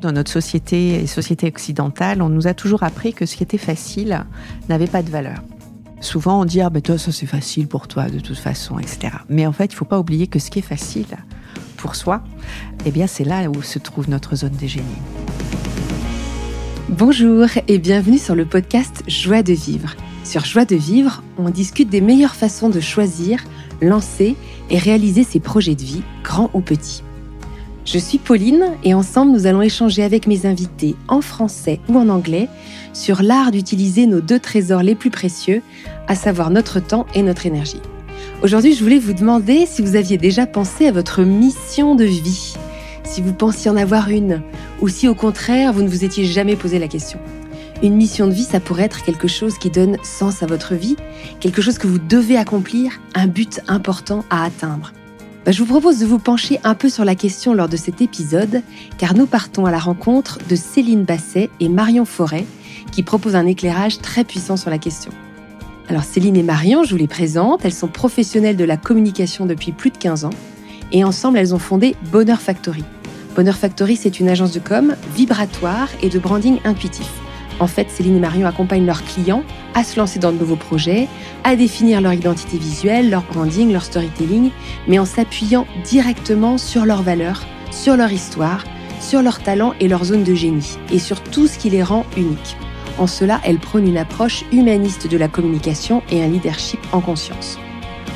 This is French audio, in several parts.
Dans notre société et société occidentale, on nous a toujours appris que ce qui était facile n'avait pas de valeur. Souvent, on dit ah ben toi ça c'est facile pour toi de toute façon, etc. Mais en fait, il faut pas oublier que ce qui est facile pour soi, eh bien c'est là où se trouve notre zone de génie. Bonjour et bienvenue sur le podcast Joie de vivre. Sur Joie de vivre, on discute des meilleures façons de choisir, lancer et réaliser ses projets de vie, grands ou petits. Je suis Pauline et ensemble nous allons échanger avec mes invités en français ou en anglais sur l'art d'utiliser nos deux trésors les plus précieux, à savoir notre temps et notre énergie. Aujourd'hui, je voulais vous demander si vous aviez déjà pensé à votre mission de vie, si vous pensiez en avoir une, ou si au contraire, vous ne vous étiez jamais posé la question. Une mission de vie, ça pourrait être quelque chose qui donne sens à votre vie, quelque chose que vous devez accomplir, un but important à atteindre. Bah, je vous propose de vous pencher un peu sur la question lors de cet épisode, car nous partons à la rencontre de Céline Basset et Marion Forêt, qui proposent un éclairage très puissant sur la question. Alors Céline et Marion, je vous les présente, elles sont professionnelles de la communication depuis plus de 15 ans, et ensemble elles ont fondé Bonheur Factory. Bonheur Factory, c'est une agence de com vibratoire et de branding intuitif. En fait, Céline et Marion accompagnent leurs clients à se lancer dans de nouveaux projets, à définir leur identité visuelle, leur branding, leur storytelling, mais en s'appuyant directement sur leurs valeurs, sur leur histoire, sur leurs talents et leur zone de génie, et sur tout ce qui les rend uniques. En cela, elles prônent une approche humaniste de la communication et un leadership en conscience.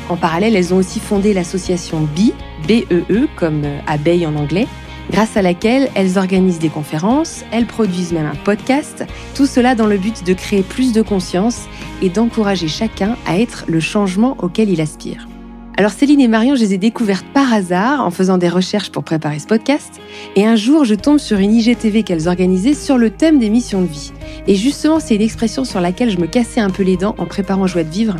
En parallèle, elles ont aussi fondé l'association BE, B-E-E, comme euh, abeille en anglais, grâce à laquelle elles organisent des conférences, elles produisent même un podcast, tout cela dans le but de créer plus de conscience et d'encourager chacun à être le changement auquel il aspire. Alors Céline et Marion, je les ai découvertes par hasard en faisant des recherches pour préparer ce podcast. Et un jour, je tombe sur une IGTV qu'elles organisaient sur le thème des missions de vie. Et justement, c'est une expression sur laquelle je me cassais un peu les dents en préparant Joie de vivre.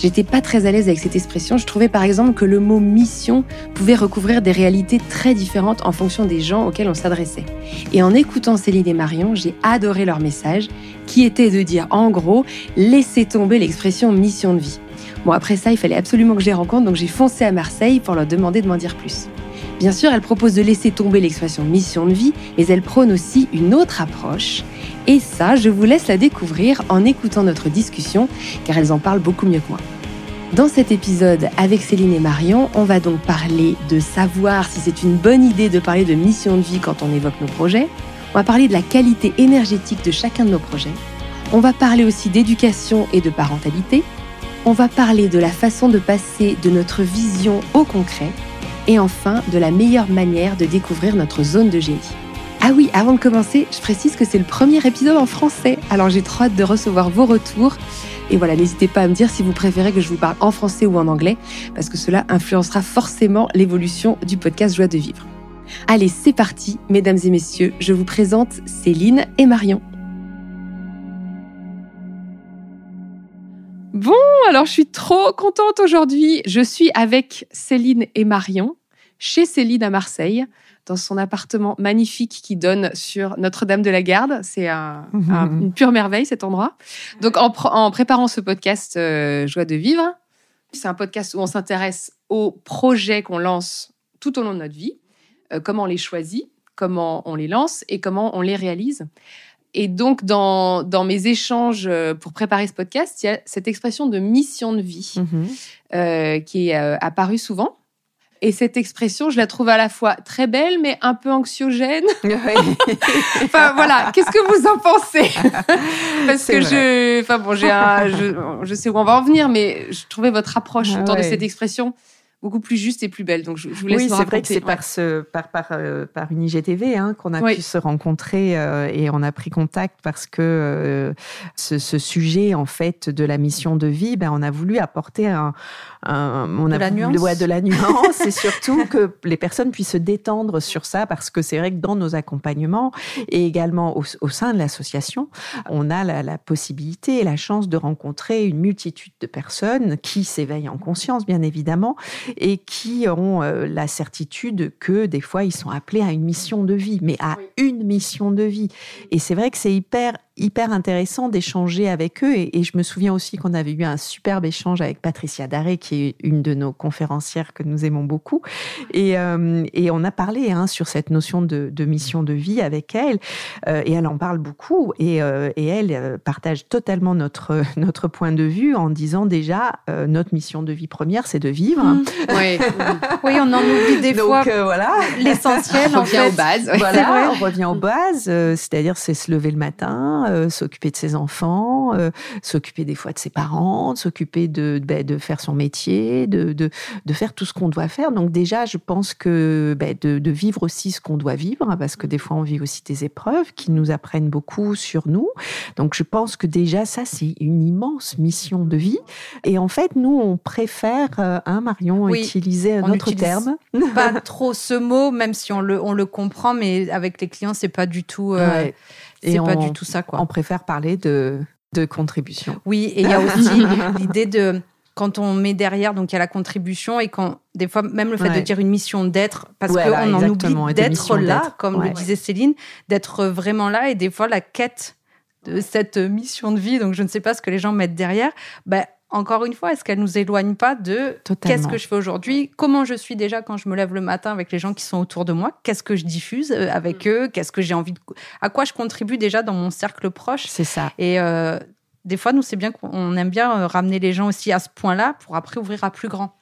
J'étais pas très à l'aise avec cette expression. Je trouvais par exemple que le mot mission pouvait recouvrir des réalités très différentes en fonction des gens auxquels on s'adressait. Et en écoutant Céline et Marion, j'ai adoré leur message qui était de dire en gros, laissez tomber l'expression mission de vie. Bon, après ça, il fallait absolument que je les rencontre, donc j'ai foncé à Marseille pour leur demander de m'en dire plus. Bien sûr, elle propose de laisser tomber l'expression mission de vie, mais elle prône aussi une autre approche. Et ça, je vous laisse la découvrir en écoutant notre discussion, car elles en parlent beaucoup mieux que moi. Dans cet épisode avec Céline et Marion, on va donc parler de savoir si c'est une bonne idée de parler de mission de vie quand on évoque nos projets. On va parler de la qualité énergétique de chacun de nos projets. On va parler aussi d'éducation et de parentalité, on va parler de la façon de passer de notre vision au concret et enfin de la meilleure manière de découvrir notre zone de génie. Ah oui, avant de commencer, je précise que c'est le premier épisode en français, alors j'ai trop hâte de recevoir vos retours. Et voilà, n'hésitez pas à me dire si vous préférez que je vous parle en français ou en anglais, parce que cela influencera forcément l'évolution du podcast Joie de vivre. Allez, c'est parti, mesdames et messieurs, je vous présente Céline et Marion. Bon, alors je suis trop contente aujourd'hui. Je suis avec Céline et Marion, chez Céline à Marseille, dans son appartement magnifique qui donne sur Notre-Dame de la Garde. C'est une pure merveille cet endroit. Donc en, préparant ce podcast euh, Joie de vivre, c'est un podcast où on s'intéresse aux projets qu'on lance tout au long de notre vie, euh, comment on les choisit, comment on les lance et comment on les réalise. Et donc, dans, dans, mes échanges euh, pour préparer ce podcast, il y a cette expression de mission de vie mhm. euh, qui est euh, apparue souvent. Et cette expression, je la trouve à la fois très belle, mais un peu anxiogène. enfin voilà, qu'est-ce que vous en pensez? Parce que je, enfin bon, j'ai un, je, je, sais où on va en venir, mais je trouvais votre approche ah autour de cette expression beaucoup plus juste et plus belle. Donc, je, vous laisse Oui, c'est vrai que c'est par, ce, par, par, euh, par une IGTV hein, qu'on a pu se rencontrer euh, et on a pris contact parce que euh, ce, ce, sujet, en fait, de la mission de vie, ben, on a voulu apporter un, un on de, a la nuance. Ouais, de la nuance et surtout que les personnes puissent se détendre sur ça parce que c'est vrai que dans nos accompagnements et également au, au sein de l'association, on a la, la possibilité et la chance de rencontrer une multitude de personnes qui s'éveillent en conscience, bien évidemment, et qui ont euh, la certitude que des fois ils sont appelés à une mission de vie, mais à une mission de vie. Et c'est vrai que c'est hyper hyper intéressant d'échanger avec eux. Et, je me souviens aussi qu'on avait eu un superbe échange avec Patricia Daré, qui est une de nos conférencières que nous aimons beaucoup. Et, euh, et on a parlé hein, sur cette notion de, de, mission de vie avec elle. Euh, et elle en parle beaucoup. Et, euh, et elle partage totalement notre, notre point de vue en disant déjà, notre mission de vie première, c'est de vivre. Mmh. Oui. oui, on en oublie des fois. voilà. L'essentiel, on revient aux bases. Voilà, on revient aux bases. C'est-à-dire, c'est se lever le matin, s'occuper de ses enfants, s'occuper des fois de ses parents, s'occuper de, ben, de faire son métier, de, de, de faire tout ce qu'on doit faire. Donc déjà, je pense que ben, de, de, vivre aussi ce qu'on doit vivre, hein, parce que des fois, on vit aussi des épreuves qui nous apprennent beaucoup sur nous. Donc je pense que déjà, ça, c'est une immense mission de vie. Et en fait, nous, on préfère, euh, hein, Marion, utiliser un autre terme. Pas trop ce mot, même si on le, on le comprend, mais avec les clients, c'est pas du tout... Euh, c'est pas du tout ça, quoi. On préfère parler de, de contribution. Oui, et il y a aussi l'idée de quand on met derrière, donc il y a la contribution et quand des fois même le fait de dire une mission d'être, parce qu'on en oublie d'être là, comme le disait Céline, d'être vraiment là et des fois la quête de cette mission de vie, donc je ne sais pas ce que les gens mettent derrière, bah, encore une fois, est-ce qu'elle nous éloigne pas de qu'est-ce que je fais aujourd'hui, comment je suis déjà quand je me lève le matin avec les gens qui sont autour de moi, qu'est-ce que je diffuse euh, avec mm. eux, qu'est-ce que j'ai envie de, à quoi je contribue déjà dans mon cercle proche. C'est ça. Et euh, des fois, nous, c'est bien qu'on aime bien euh, ramener les gens aussi à ce point-là pour après ouvrir à plus grand.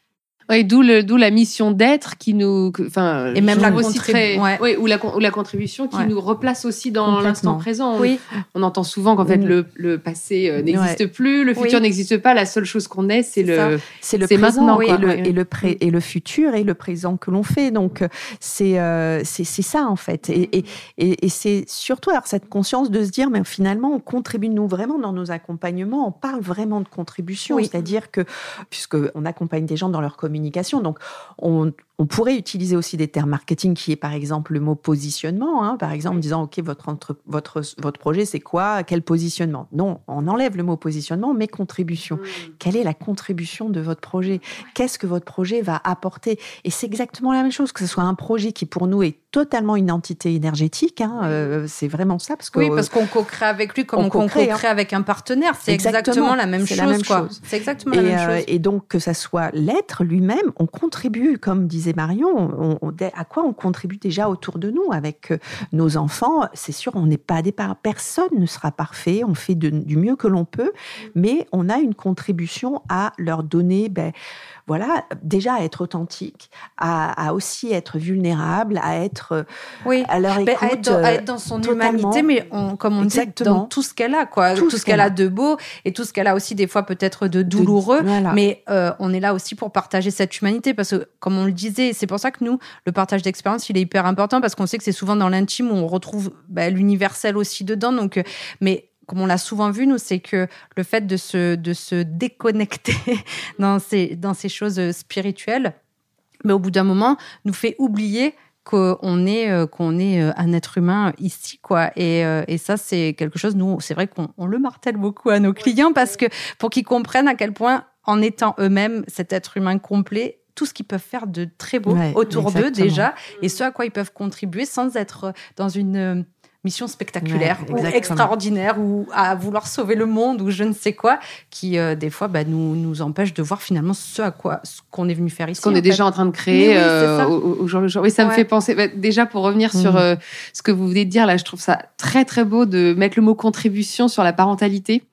Oui, d'où la mission d'être qui nous enfin et même la aussi très, ouais. ou la ou la contribution qui nous replace aussi dans l'instant présent. Oui. On, entend souvent qu'en fait le, le passé euh, n'existe plus, le futur n'existe pas, la seule chose qu'on est c'est le c'est le présent et le et le pré, et le futur et le présent que l'on fait. Donc euh, c'est euh, c'est c'est ça en fait. Et et, et, c'est surtout alors cette conscience de se dire mais finalement on contribue nous vraiment dans nos accompagnements, on parle vraiment de contribution, c'est-à-dire que puisque on accompagne des gens dans leur communauté donc, on, on pourrait utiliser aussi des termes marketing qui est par exemple le mot positionnement, hein, par exemple en disant ok votre votre votre projet c'est quoi, quel positionnement? Non, on enlève le mot positionnement, mais contribution. Mmh. Quelle est la contribution de votre projet? Qu'est-ce que votre projet va apporter? Et c'est exactement la même chose que ce soit un projet qui pour nous est totalement une entité énergétique. Hein, euh, c'est vraiment ça parce que oui parce qu'on co-crée avec lui comme on, co-crée hein. avec un partenaire. C'est exactement, la même chose. C'est exactement la même chose. Et donc que ça soit l'être lui-même, on contribue comme disait Marion, à quoi on contribue déjà autour de nous avec euh, nos enfants? C'est sûr, on n'est pas des personne ne sera parfait, on fait du mieux que l'on peut, mais on a une contribution à leur donner ben, voilà, déjà à être authentique, à, aussi être vulnérable, à être oui, à leur écoute, à, être dans, être dans son humanité, mais comme on dit, dans tout ce qu'elle a, quoi, tout, ce qu'elle a. de beau et tout ce qu'elle a aussi des fois peut-être de douloureux, mais euh, on est là aussi pour partager cette humanité parce que comme on le disait, c'est pour ça que nous, le partage d'expérience, il est hyper important parce qu'on sait que c'est souvent dans l'intime où on retrouve bah, l'universel aussi dedans, donc euh, mais comme on l'a souvent vu, nous, c'est que le fait de se, de se déconnecter dans ces, dans ces choses spirituelles, mais au bout d'un moment, nous fait oublier qu'on est, euh, qu'on est euh, un être humain ici, quoi. Et, euh, et ça, c'est quelque chose, nous, c'est vrai qu'on le martèle beaucoup à nos clients parce que pour qu'ils comprennent à quel point, en étant eux-mêmes cet être humain complet, tout ce qu'ils peuvent faire de très beau autour d'eux déjà, et ce à quoi ils peuvent contribuer sans être dans une mission spectaculaire ou extraordinaire ou à vouloir sauver le monde ou je ne sais quoi qui euh, des fois bah, nous nous empêche de voir finalement ce à quoi ce qu'on est venu faire ici qu'on est déjà en train de créer euh, au, jour le jour. Oui ça me fait penser bah, déjà pour revenir sur mhm. euh, ce que vous venez de dire là je trouve ça très très beau de mettre le mot contribution sur la parentalité.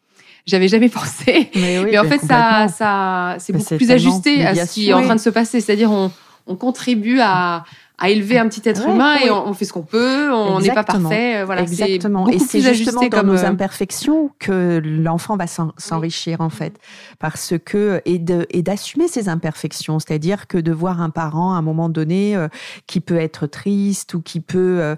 J'avais jamais pensé mais, en fait ça ça c'est beaucoup plus ajusté à ce qui est en train de se passer. C'est-à-dire on on contribue à à élever un petit être humain et on, fait ce qu'on peut, on n'est pas parfait. Euh, voilà, Exactement. Et c'est justement dans nos euh, imperfections que l'enfant va s'enrichir en fait, parce que et de et d'assumer ses imperfections, c'est-à-dire que de voir un parent à un moment donné euh, qui peut être triste ou qui peut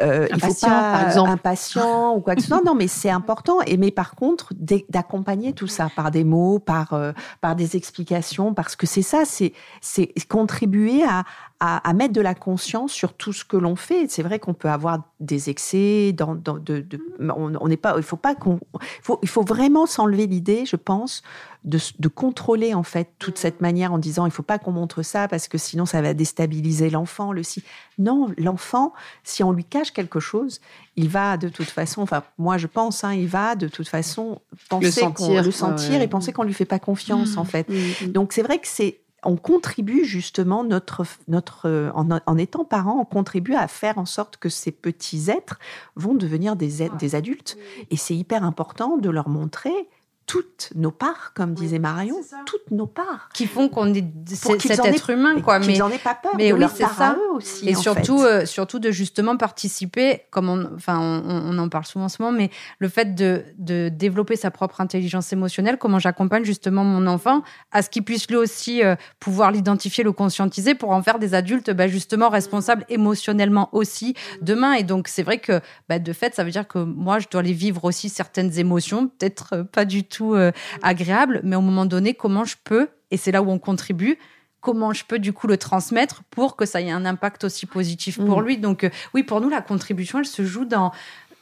euh, il faut pas, par exemple impatient ou quoi que ce soit. Non, mais c'est important. Et mais par contre d'accompagner tout ça par des mots, par par des explications, parce que c'est ça, c'est c'est contribuer à, à, à mettre de la conscience sur tout ce que l'on fait. C'est vrai qu'on peut avoir des excès. Dans, de, on n'est pas. Il faut pas qu'on. Faut, il faut vraiment s'enlever l'idée, je pense, de, de, contrôler en fait toute cette manière en disant il faut pas qu'on montre ça parce que sinon ça va déstabiliser l'enfant. Le si. Non, l'enfant, si on lui cache quelque chose, il va de toute façon. Enfin, moi je pense, hein, il va de toute façon penser le sentir, le sentir et penser qu'on lui fait pas confiance en mmh. fait. Mmh. Donc c'est vrai que c'est on contribue justement notre notre en, étant parent, on contribue à faire en sorte que ces petits êtres vont devenir des, des adultes. Et c'est hyper important de leur montrer toutes nos parts, comme disait Marion, toutes nos parts. Qui font qu'on est cet être humain, quoi. Mais n'en aient pas peur mais de oui, leur part ça. eux aussi. Et surtout, euh, surtout de justement participer, comme on, enfin, on, en parle souvent en ce moment, mais le fait de, de développer sa propre intelligence émotionnelle, comment j'accompagne justement mon enfant à ce qu'il puisse lui aussi euh, pouvoir l'identifier, le conscientiser pour en faire des adultes, bah, justement responsables émotionnellement aussi demain. Et donc, c'est vrai que, bah, de fait, ça veut dire que moi, je dois les vivre aussi certaines émotions, peut-être euh, pas du tout euh, agréable, mais au moment donné, comment je peux, et c'est là où on contribue, comment je peux du coup le transmettre pour que ça ait un impact aussi positif pour mm. lui. Donc euh, oui, pour nous, la contribution, elle se joue dans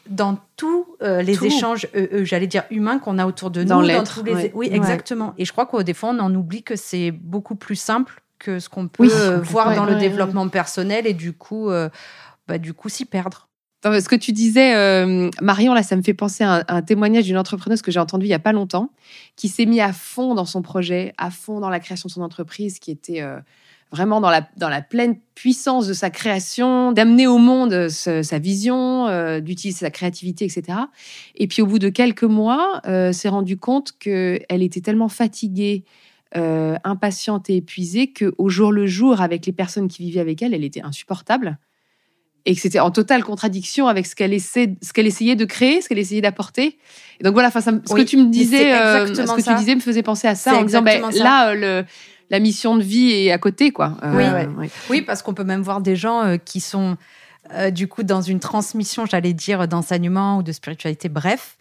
dans tous euh, les échanges, j'allais dire humains qu'on a autour de nous. Dans l'être. Oui, exactement. Et je crois qu'au des fois, on en oublie que c'est beaucoup plus simple que ce qu'on peut voir dans le développement personnel et du coup, bah, du coup, s'y perdre. Ce que tu disais, euh, Marion, là, ça me fait penser à un, témoignage d'une entrepreneuse que j'ai entendu il y a pas longtemps, qui s'est mis à fond dans son projet, à fond dans la création de son entreprise, qui était euh, vraiment dans la, pleine puissance de sa création, d'amener au monde sa vision, euh, d'utiliser sa créativité, etc. Et puis au bout de quelques mois, s'est rendu compte qu'elle était tellement fatiguée, impatiente et épuisée qu'au jour le jour, avec les personnes qui vivaient avec elle, elle était insupportable et que c'était en totale contradiction avec ce qu'elle essaie, ce qu'elle essayait de créer, ce qu'elle essayait d'apporter. Et donc voilà, ce que tu me disais, euh, ce que tu disais me faisait penser à ça en disant, ben, là, le, la mission de vie est à côté, quoi. Euh, oui, oui. parce qu'on peut même voir des gens euh, qui sont du coup dans une transmission, j'allais dire, d'enseignement ou de spiritualité, bref,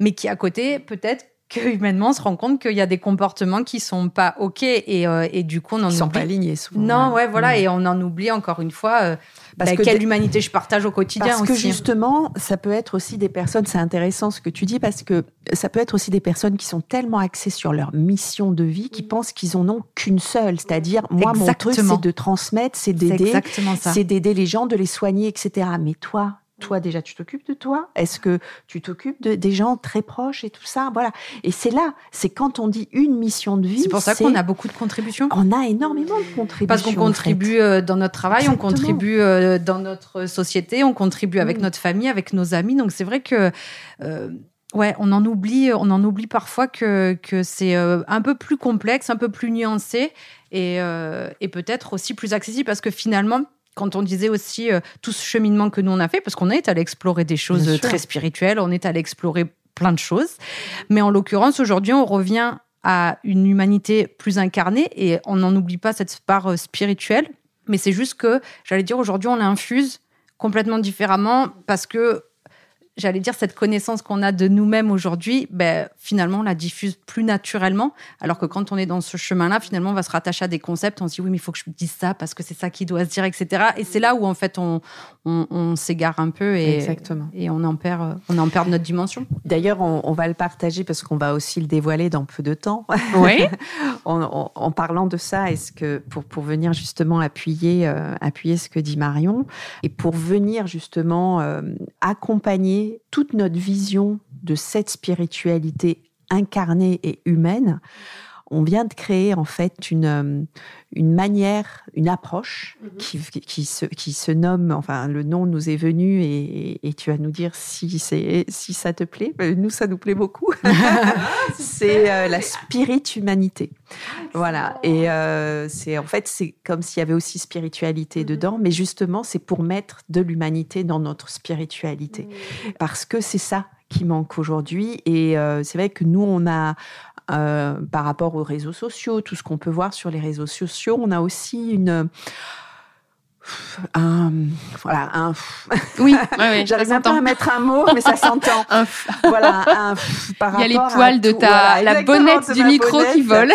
mais qui à côté peut-être que humainement on se rend compte qu'il y a des comportements qui sont pas ok et, et du coup on en Ils oublie. sont pas alignés souvent. Non, ouais, voilà, mm. et on en oublie encore une fois parce bah, que quelle humanité je partage au quotidien Parce que justement, ça peut être aussi des personnes, c'est intéressant ce que tu dis, parce que ça peut être aussi des personnes qui sont tellement axées sur leur mission de vie, qui pensent qu'ils en ont qu'une seule. C'est-à-dire, moi, mon truc, c'est de transmettre, c'est d'aider, c'est d'aider les gens, de les soigner, etc. Mais toi, toi déjà tu t'occupes de toi Est-ce que tu t'occupes de, des gens très proches et tout ça? Voilà. Et c'est là, c'est quand on dit une mission de vie. C'est pour ça qu'on a beaucoup de contributions. On a énormément de contributions. Parce qu'on contribue euh, dans notre travail, on contribue euh, dans notre société, on contribue avec mm. notre famille, avec nos amis. Donc c'est vrai que euh, ouais, on en oublie, on en oublie parfois que que c'est un peu plus complexe, un peu plus nuancé et, et peut-être aussi plus accessible parce que finalement quand on disait aussi euh, tout ce cheminement que nous on a fait, parce qu'on est allé explorer des choses très spirituelles, on est allé explorer plein de choses. Mais en l'occurrence, aujourd'hui, on revient à une humanité plus incarnée et on n'en oublie pas cette part euh, spirituelle. Mais c'est juste que, j'allais dire, aujourd'hui, on l'infuse complètement différemment parce que j'allais dire, cette connaissance qu'on a de nous-mêmes aujourd'hui, ben, finalement, on la diffuse plus naturellement. Alors que quand on est dans ce chemin-là, finalement, on va se rattacher à des concepts. On se dit, oui, mais il faut que je dise ça parce que c'est ça qui doit se dire, etc. Et c'est là où, en fait, on, on, s'égare un peu et, Exactement. et on, en perd, on en perd notre dimension. D'ailleurs, on, va le partager parce qu'on va aussi le dévoiler dans peu de temps. Oui. en, en, parlant de ça, est-ce que pour, pour venir justement appuyer, euh, appuyer ce que dit Marion et pour venir justement euh, accompagner toute notre vision de cette spiritualité incarnée et humaine, on vient de créer en fait une, euh, une manière, une approche mhm. qui, qui, se, qui se nomme, enfin le nom nous est venu et, et tu vas nous dire si, si ça te plaît. Euh, nous, ça nous plaît beaucoup. c'est euh, la spirit-humanité. voilà. Et c'est en fait, c'est comme s'il y avait aussi spiritualité mhm. dedans, mais justement, c'est pour mettre de l'humanité dans notre spiritualité. Parce que c'est ça qui manque aujourd'hui. Et c'est vrai que nous, on a euh, par rapport aux réseaux sociaux, tout ce qu'on peut voir sur les réseaux sociaux. On a aussi une un voilà un oui, j'arrive même pas à mettre un mot mais ça s'entend. Voilà un, par il y a les poils de ta la bonnette du micro qui vole.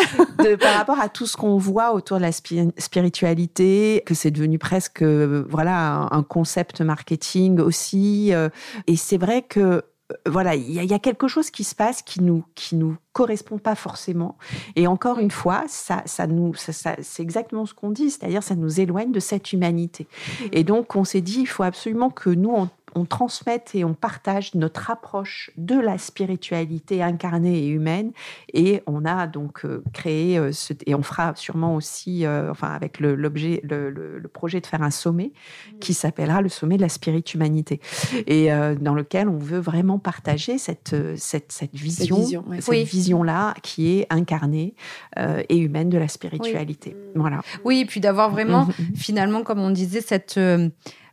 par rapport à tout ce qu'on voit autour de la spiritualité que c'est devenu presque voilà un concept marketing aussi euh, et c'est vrai que euh, voilà, il y, a quelque chose qui se passe qui nous qui nous correspond pas forcément. Et encore une fois, ça, ça nous, ça, c'est exactement ce qu'on dit, c'est-à-dire ça nous éloigne de cette humanité. Mmh. Et donc on s'est dit, il faut absolument que nous on on transmette et on partage notre approche de la spiritualité incarnée et humaine. Et on a donc euh, créé, euh, ce, et on fera sûrement aussi, euh, enfin avec l'objet, le, projet de faire un sommet qui s'appellera le sommet de la spiritualité, et dans lequel on veut vraiment partager cette, cette, cette vision, cette vision-là qui est incarnée et humaine de la spiritualité. Voilà. Oui, et puis d'avoir vraiment, finalement, comme on disait, cette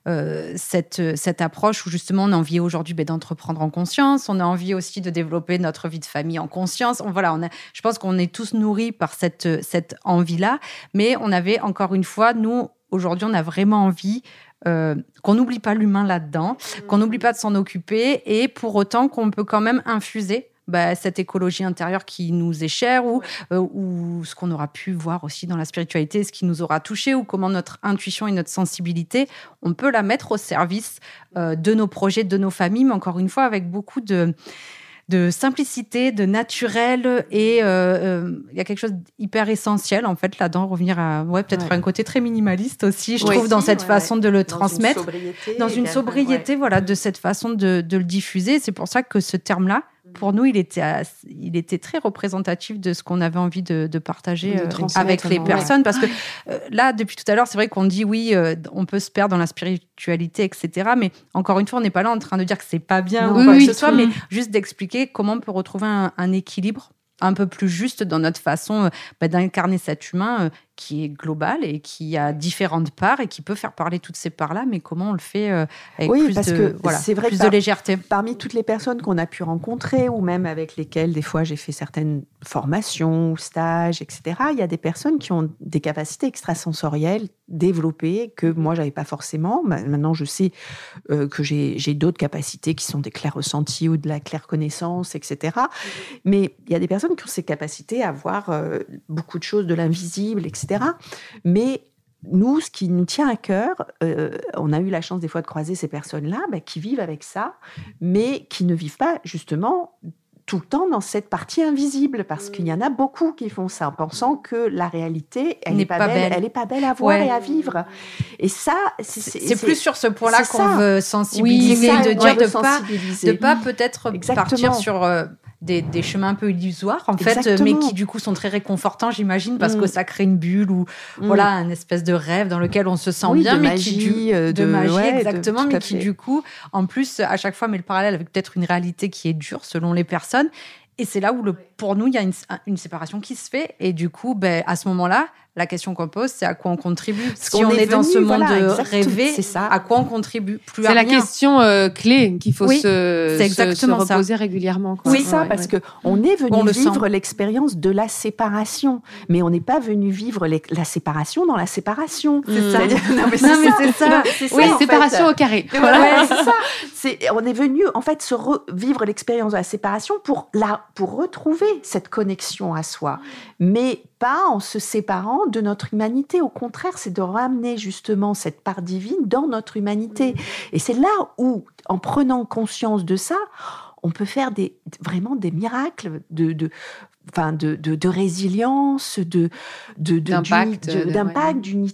euh, cette, cette approche où justement on a envie aujourd'hui ben, d'entreprendre en conscience, on a envie aussi de développer notre vie de famille en conscience. On, voilà, on a, je pense qu'on est tous nourris par cette, cette envie-là, mais on avait encore une fois, nous, aujourd'hui, on a vraiment envie euh, qu'on n'oublie pas l'humain là-dedans, qu'on n'oublie pas de s'en occuper, et pour autant qu'on peut quand même infuser bah, cette écologie intérieure qui nous est chère ou, euh, ou ce qu'on aura pu voir aussi dans la spiritualité, ce qui nous aura touché ou comment notre intuition et notre sensibilité, on peut la mettre au service euh, de nos projets, de nos familles, mais encore une fois avec beaucoup de de simplicité, de naturel et euh, il y a quelque chose d'hyper essentiel en fait là-dedans revenir à ouais peut-être un côté très minimaliste aussi je trouve dans cette façon de le transmettre. dans une sobriété voilà de cette façon de, de le diffuser. C'est pour ça que ce terme là pour nous, il était, il était très représentatif de ce qu'on avait envie de, partager euh, avec les personnes. Parce que euh, là, depuis tout à l'heure, c'est vrai qu'on dit oui, euh, on peut se perdre dans la spiritualité, etc. Mais encore une fois, on n'est pas là en train de dire que c'est pas bien ou quoi que ce soit, mais juste d'expliquer comment on peut retrouver un équilibre un peu plus juste dans notre façon bah, d'incarner cet humain qui est global et qui a différentes parts et qui peut faire parler toutes ces parts-là, mais comment on le fait euh, avec plus, parce de, que voilà, vrai plus de légèreté Parmi toutes les personnes qu'on a pu rencontrer ou même avec lesquelles des fois j'ai fait certaines formations ou stages, etc., il y a des personnes qui ont des capacités extrasensorielles développées que moi j'avais pas forcément. Maintenant je sais euh, que j'ai d'autres capacités qui sont des clairs ressentis ou de la claire connaissance, etc. Mais il y a des personnes qui ont ces capacités à voir euh, beaucoup de choses de l'invisible, etc mais nous, ce qui nous tient à cœur, euh, on a eu la chance des fois de croiser ces personnes-là bah, qui vivent avec ça, mais qui ne vivent pas justement tout le temps dans cette partie invisible, parce qu'il y en a beaucoup qui font ça en pensant que la réalité, elle n'est pas, belle, elle est pas belle à voir et à vivre. Et ça, c'est plus sur ce point-là qu'on veut sensibiliser, de dire de, pas, de pas peut-être partir sur euh, des, chemins un peu illusoires, en fait, mais qui du coup sont très réconfortants, j'imagine, parce que mm. ça crée une bulle ou mm. voilà, un espèce de rêve dans lequel on se sent bien, mais qui du, euh, de, magie, exactement, mais qui du coup, en plus, à chaque fois met le parallèle avec peut-être une réalité qui est dure selon les personnes. Et c'est là où, le, pour nous, il y a une, une, séparation qui se fait. Et du coup, ben, à ce moment-là, la question qu'on pose, c'est à quoi on contribue. si on, est, dans ce monde de rêver, c'est ça. à quoi on contribue plus C'est la question euh, clé qu'il faut se, exactement se, reposer régulièrement. Oui, c'est ça, parce que on est venu vivre l'expérience de la séparation, mais on n'est pas venu vivre la séparation dans la séparation. C'est ça. Non, mais c'est ça. Oui, séparation au carré. Voilà, c'est ça. on est venu en fait se vivre l'expérience de la séparation pour la, pour retrouver cette connexion à soi, mais pas en se séparant de notre humanité. Au contraire, c'est de ramener justement cette part divine dans notre humanité. Et c'est là où, en prenant conscience de ça, on peut faire des, vraiment des miracles de, de enfin de, de, résilience, de d'impact,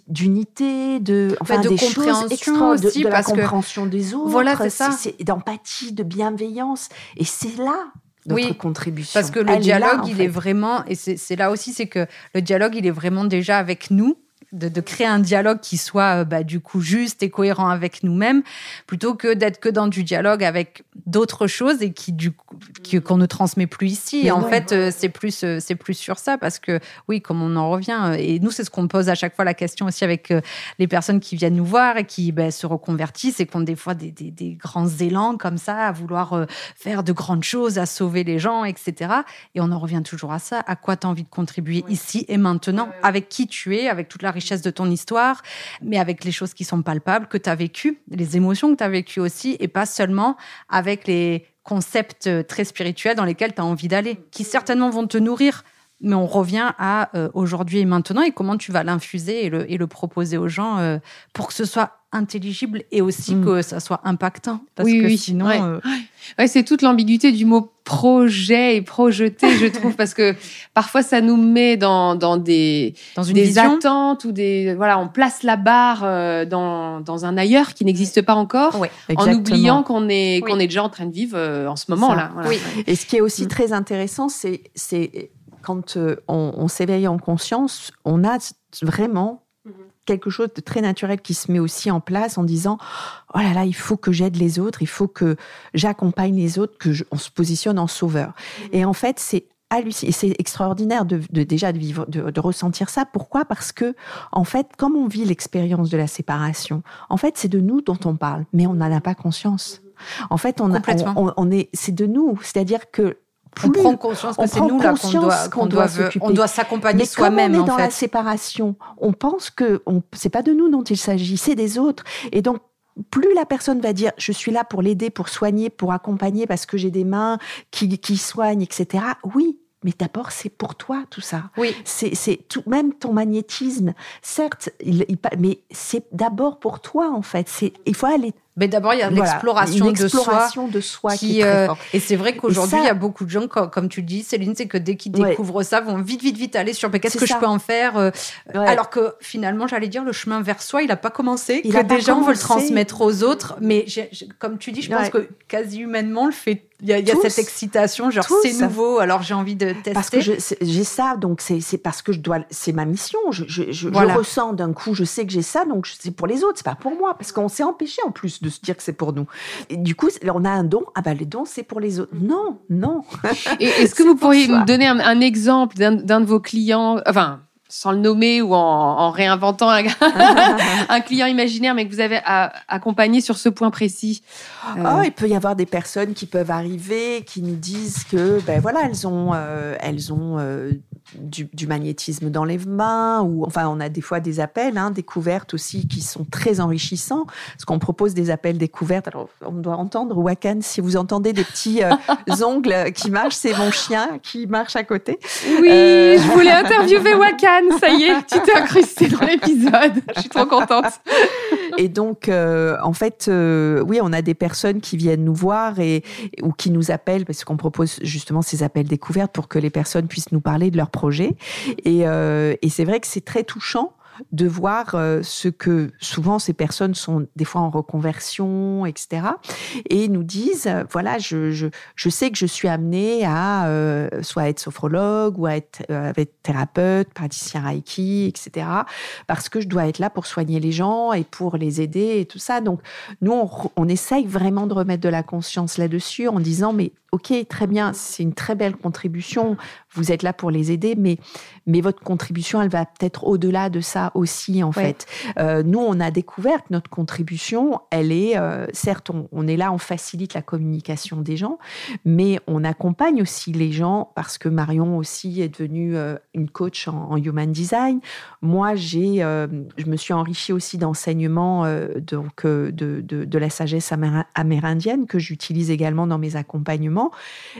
d'unité, de enfin de des compréhension choses aussi, de, la compréhension des autres, voilà, c'est ça, d'empathie, de bienveillance, et c'est là notre oui, contribution. Parce que le dialogue, il est vraiment, et c'est là aussi, c'est que le dialogue, il est vraiment déjà avec nous de, créer un dialogue qui soit euh, bah, du coup juste et cohérent avec nous-mêmes, plutôt que d'être que dans du dialogue avec d'autres choses et qui du qu'on ne transmet plus ici. Et en fait, euh, c'est plus euh, c'est plus sur ça parce que oui, comme on en revient et nous c'est ce qu'on pose à chaque fois la question aussi avec les personnes qui viennent nous voir et qui bah, se reconvertissent et qui ont des fois des, des, des, grands élans comme ça à vouloir faire de grandes choses, à sauver les gens, etc. Et on en revient toujours à ça. À quoi tu as envie de contribuer ici et maintenant, avec qui tu es, avec toute la richesse richesse de ton histoire, mais avec les choses qui sont palpables, que tu as vécues, les émotions que tu as vécues aussi, et pas seulement avec les concepts très spirituels dans lesquels tu as envie d'aller, qui certainement vont te nourrir, mais on revient à euh, aujourd'hui et maintenant et comment tu vas l'infuser et le, et le, proposer aux gens euh, pour que ce soit intelligible et aussi mm. que ça soit impactant. Parce oui, que oui. sinon. Ouais. Euh, ouais c'est toute l'ambiguïté du mot projet et projeté, je trouve, parce que parfois ça nous met dans, dans des, dans une des attentes ou des. Voilà, on place la barre dans, dans un ailleurs qui n'existe pas encore, en oubliant qu'on est, qu'on est déjà en train de vivre en ce moment-là. Voilà. Oui. Et ce qui est aussi mm. très intéressant, c'est quand euh, on, s'éveille en conscience, on a vraiment mhm. Quelque chose de très naturel qui se met aussi en place en disant oh là là il faut que j'aide les autres il faut que j'accompagne les autres que on se positionne en sauveur mhm. et en fait c'est c'est extraordinaire de, déjà de vivre de, ressentir ça. Pourquoi? Parce que en fait comme on vit l'expérience de la séparation en fait c'est de nous dont on parle mais on n'en a pas conscience. Mhm. en fait on, on est c'est de nous. C'est-à-dire que on prend conscience que c'est nous là qu'on doit, on doit, s'accompagner soi-même. on est dans la séparation, on pense que on, c'est pas de nous dont il s'agit, c'est des autres. Et donc plus la personne va dire je suis là pour l'aider, pour soigner, pour accompagner parce que j'ai des mains qui, qui soignent, etc. Oui, mais d'abord, c'est pour toi tout ça. Oui. C'est tout, même ton magnétisme. Certes, il, mais c'est d'abord pour toi en fait. C'est il faut aller mais d'abord, il y a l'exploration de soi. de soi qui, euh, et c'est vrai qu'aujourd'hui, il y a beaucoup de gens, comme, tu dis, Céline, c'est que dès qu'ils découvrent ça, vont vite, vite, vite aller sur mais qu'est-ce que je peux en faire euh, Alors que finalement, j'allais dire, le chemin vers soi, il n'a pas commencé. Il que des gens veulent transmettre aux autres. Mais comme tu dis, je pense que quasi humainement, le fait il y a, cette excitation, genre c'est nouveau, alors j'ai envie de tester. Parce que j'ai ça, donc c'est parce que je dois, c'est ma mission. Je, je, je, ressens d'un coup, je sais que j'ai ça, donc c'est pour les autres, c'est pas pour moi, parce qu'on s'est empêché en plus de se dire que c'est pour nous. Et du coup, on a un don, ah ben les dons c'est pour les autres. Non, non. Est-ce que vous pourriez me donner un, un exemple d'un de vos clients, enfin sans le nommer ou en, réinventant un, client imaginaire, mais que vous avez accompagné sur ce point précis euh, oh, Il peut y avoir des personnes qui peuvent arriver, qui nous disent que, ben voilà, elles ont, euh, elles ont euh, du, magnétisme dans les mains, ou enfin, on a des fois des appels, hein, découvertes aussi, qui sont très enrichissants, parce qu'on propose des appels découvertes. Alors, on doit entendre, Wakan, si vous entendez des petits ongles qui marchent, c'est mon chien qui marche à côté. Oui, je voulais interviewer Wakan ça y est, tu t'es incrustée dans l'épisode. Je suis trop contente. Et donc, euh, en fait, euh, oui, on a des personnes qui viennent nous voir et ou qui nous appellent parce qu'on propose justement ces appels découvertes pour que les personnes puissent nous parler de leur projet. Et, euh, et c'est vrai que c'est très touchant de voir euh, ce que souvent ces personnes sont des fois en reconversion, etc. Et nous disent, euh, voilà, je, je, je sais que je suis amenée à euh, soit être sophrologue ou à être, être thérapeute, praticien Reiki, etc. Parce que je dois être là pour soigner les gens et pour les aider et tout ça. Donc, nous, on, on essaye vraiment de remettre de la conscience là-dessus en disant, mais ok, très bien, c'est une très belle contribution, vous êtes là pour les aider, mais, mais votre contribution, elle va peut-être au-delà de ça aussi, en fait. Euh, nous, on a découvert que notre contribution, elle est, euh, certes, on, est là, on facilite la communication des gens, mais on accompagne aussi les gens parce que Marion aussi est devenue euh, une coach en, human design. Moi, j'ai, je me suis enrichie aussi d'enseignements donc de, de, de la sagesse amérindienne que j'utilise également dans mes accompagnements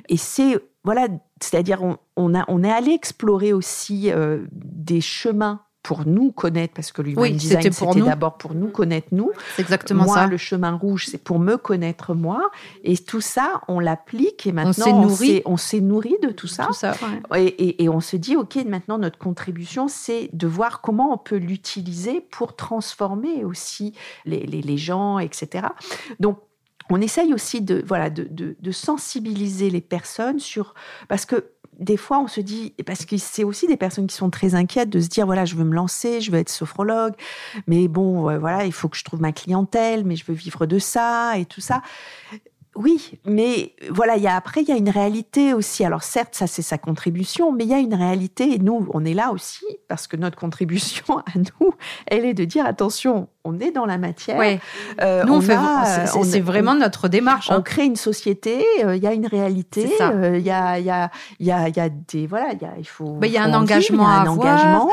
et c'est, voilà, c'est-à-dire on, on, a, on est allé explorer aussi euh, des chemins pour nous connaître, parce que l'human design, c'était d'abord pour nous connaître nous. C'est exactement moi, ça. le chemin rouge, c'est pour me connaître moi. Et tout ça, on l'applique et maintenant, on s'est nourri de tout ça. et, et, on se dit, OK, maintenant, notre contribution, c'est de voir comment on peut l'utiliser pour transformer aussi les, les, les gens, etc. Donc, on essaye aussi de, sensibiliser les personnes sur... Parce que des fois, on se dit, parce que c'est aussi des personnes qui sont très inquiètes de se dire, voilà, je veux me lancer, je veux être sophrologue, mais bon, voilà, il faut que je trouve ma clientèle, mais je veux vivre de ça et tout ça. Oui, mais voilà, y a, après, il y a une réalité aussi. Alors certes, ça c'est sa contribution, mais il y a une réalité, et nous, on est là aussi, parce que notre contribution à nous, elle est de dire, attention, on est dans la matière. Ouais. Euh, nous, on, fait, c'est vraiment notre démarche. On hein. crée une société, euh, il y a une réalité, euh, il y, a, y, a, y, a, y a des... Voilà, y il faut... Il y a un engagement à avoir.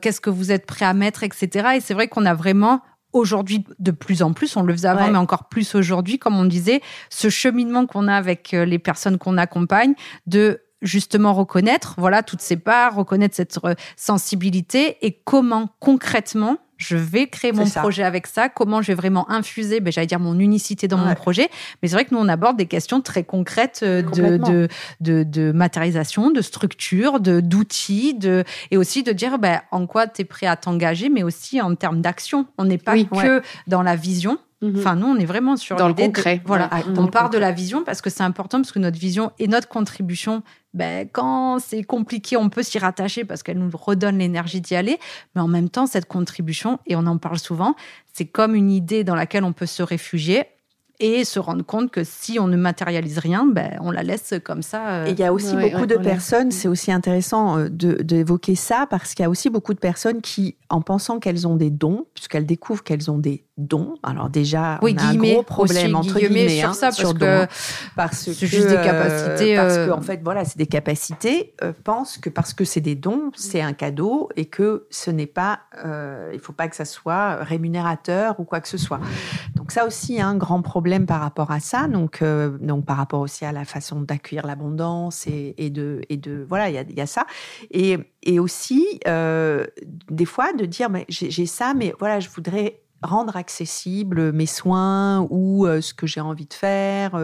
Qu'est-ce que vous êtes prêt à mettre, etc. Et c'est vrai qu'on a vraiment aujourd'hui de plus en plus, on le faisait avant, mais encore plus aujourd'hui, comme on disait, ce cheminement qu'on a avec euh, les personnes qu'on accompagne, de justement reconnaître, voilà, toutes ces parts, reconnaître cette euh, sensibilité et comment concrètement je vais créer mon projet avec ça, comment je vais vraiment infuser, ben, j'allais dire mon unicité dans mon projet. Mais c'est vrai que nous, on aborde des questions très concrètes euh, de, de, de, de, matérialisation, de structure, de, d'outils, de, et aussi de dire ben, en quoi tu es prêt à t'engager, mais aussi en termes d'action. On n'est pas que dans la vision, Mhm. Enfin, nous, on est vraiment sur dans le concret. voilà, on part de la vision parce que c'est important parce que notre vision et notre contribution, ben, quand c'est compliqué, on peut s'y rattacher parce qu'elle nous redonne l'énergie d'y aller. Mais en même temps, cette contribution, et on en parle souvent, c'est comme une idée dans laquelle on peut se réfugier et se rendre compte que si on ne matérialise rien, ben, on la laisse comme ça. Euh, et il y a aussi beaucoup de personnes, c'est aussi intéressant euh, d'évoquer ça, parce qu'il y a aussi beaucoup de personnes qui, en pensant qu'elles ont des dons, puisqu'elles découvrent qu'elles ont des dons, alors déjà, oui, on a un gros problème entre guillemets, sur hein, ça, parce que parce c'est juste des capacités. parce que, en fait, voilà, c'est des capacités, pensent que parce que c'est des dons, c'est un cadeau, et que ce n'est pas, il faut pas que ça soit rémunérateur ou quoi que ce soit. Donc ça aussi, un grand problème par rapport à ça, donc, euh, donc par rapport aussi à la façon d'accueillir l'abondance et, et, de, et de voilà, il y a, y a, ça. Et, et aussi, euh, des fois, de dire, mais j'ai ça, mais voilà, je voudrais rendre accessible mes soins ou euh, ce que j'ai envie de faire,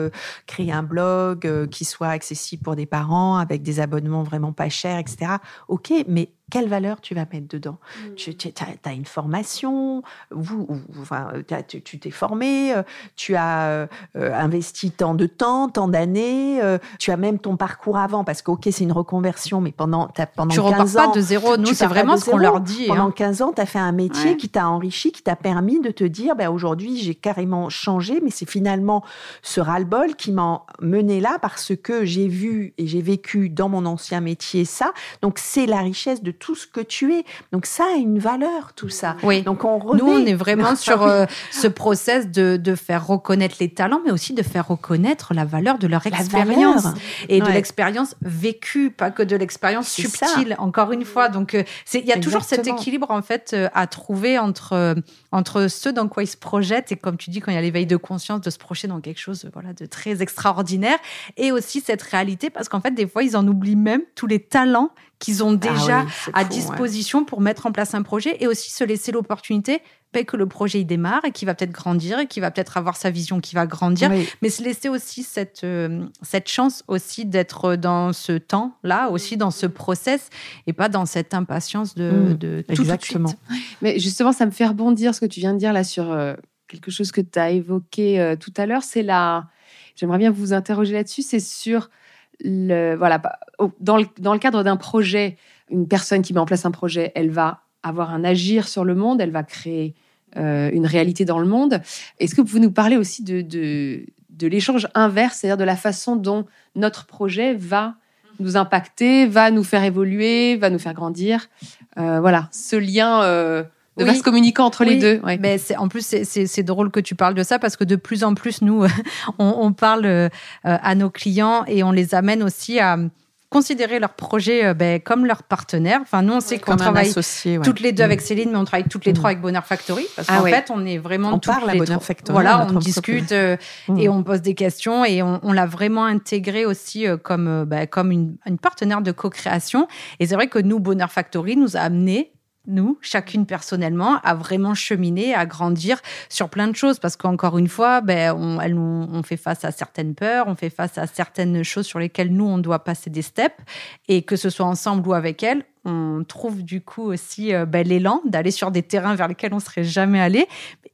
créer un blog qui soit accessible pour des parents avec des abonnements vraiment pas chers, etc. Ok, mais quelle valeur tu vas mettre dedans? Mmh. Tu, as, une formation, vous, enfin, tu t'es formé, euh, tu as euh, euh, investi tant de temps, tant d'années, tu as même ton parcours avant, parce que, ok, c'est une reconversion, mais pendant, as, pendant tu 15 ans... pas de zéro, nous, c'est vraiment ce qu'on leur dit. Pendant 15 hein. ans, tu as fait un métier qui t'a enrichi, qui t'a permis de te dire, ben, aujourd'hui, j'ai carrément changé, mais c'est finalement ce ras-le-bol qui m'a mené là, parce que j'ai vu et j'ai vécu dans mon ancien métier ça. Donc, c'est la richesse de tout ce que tu es. Donc ça a une valeur, tout ça. Oui. Donc on Nous, on est vraiment sur euh, ce process de, de, faire reconnaître les talents, mais aussi de faire reconnaître la valeur de leur expérience et de l'expérience vécue, pas que de l'expérience subtile. Encore une fois, donc euh, il y a toujours cet équilibre en fait euh, à trouver entre entre ceux dans quoi ils se projettent et comme tu dis quand il y a l'éveil de conscience de se projeter dans quelque chose voilà de très extraordinaire et aussi cette réalité parce qu'en fait des fois ils en oublient même tous les talents qu'ils ont ah déjà à disposition pour mettre en place un projet et aussi se laisser l'opportunité ben, que le projet il démarre et qui va peut-être grandir et qui va peut-être avoir sa vision qui va grandir, mais se laisser aussi cette, euh, cette chance aussi d'être dans ce temps-là, aussi dans ce process et pas dans cette impatience de, mmh. de tout, Exactement. Mais justement, ça me fait rebondir ce que tu viens de dire là sur euh, quelque chose que tu as évoqué euh, tout à l'heure, c'est la... J'aimerais bien vous interroger là-dessus, c'est sur le, voilà, dans, le, dans le cadre d'un projet, une personne qui met en place un projet, elle va avoir un agir sur le monde, elle va créer euh, une réalité dans le monde. Est-ce que vous pouvez nous parler aussi de, de, de l'échange inverse, c'est-à-dire de la façon dont notre projet va nous impacter, va nous faire évoluer, va nous faire grandir? Euh, Voilà, ce lien. Euh, de oui. communicant entre les deux. Mais c'est, en plus, c'est, drôle que tu parles de ça parce que de plus en plus, nous, on, on parle euh, à nos clients et on les amène aussi à considérer leur projet euh, ben, comme leur partenaire. Enfin, nous, on sait qu'on travaille toutes les deux avec mm. Céline, mais on travaille toutes les mm. trois avec Bonheur Factory. Parce ah qu'en fait, on est vraiment on parle à Bonheur Factory. Voilà, on discute euh, mm. et on pose des questions et on, l'a vraiment intégré aussi euh, comme, ben, comme une, une partenaire de co-création. Et c'est vrai que nous, Bonheur Factory nous a amené nous, chacune personnellement, à vraiment cheminer, à grandir sur plein de choses. Parce qu'encore une fois, ben, on, on, fait face à certaines peurs, on fait face à certaines choses sur lesquelles nous, on doit passer des steps. Et que ce soit ensemble ou avec elle, on trouve du coup aussi euh, ben, l'élan d'aller sur des terrains vers lesquels on serait jamais allé.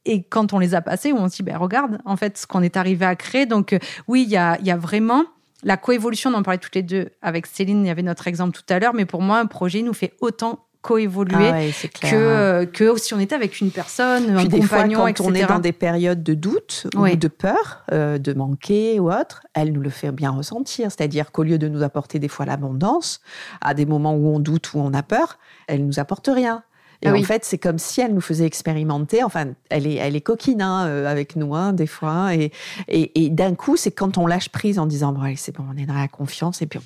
Et quand on les a passés, on se dit, ben, regarde, en fait, ce qu'on est arrivé à créer. Donc, euh, oui, il y a, y a vraiment la coévolution, on en parlait toutes les deux avec Céline, il y avait notre exemple tout à l'heure, mais pour moi, un projet nous fait autant coévoluer ah que, que si on était avec une personne, un compagnon, fois, quand on est dans des périodes de doute ou de peur, euh, de manquer ou autre, elle nous le fait bien ressentir. C'est-à-dire qu'au lieu de nous apporter des fois l'abondance, à des moments où on doute, où on a peur, elle nous apporte rien. Et ah en fait, c'est comme si elle nous faisait expérimenter. Enfin, elle est, elle est coquine hein, euh, avec nous, hein, des fois. Et, et, d'un coup, c'est quand on lâche prise en disant, bon, allez, c'est bon, on est dans la confiance. Et puis,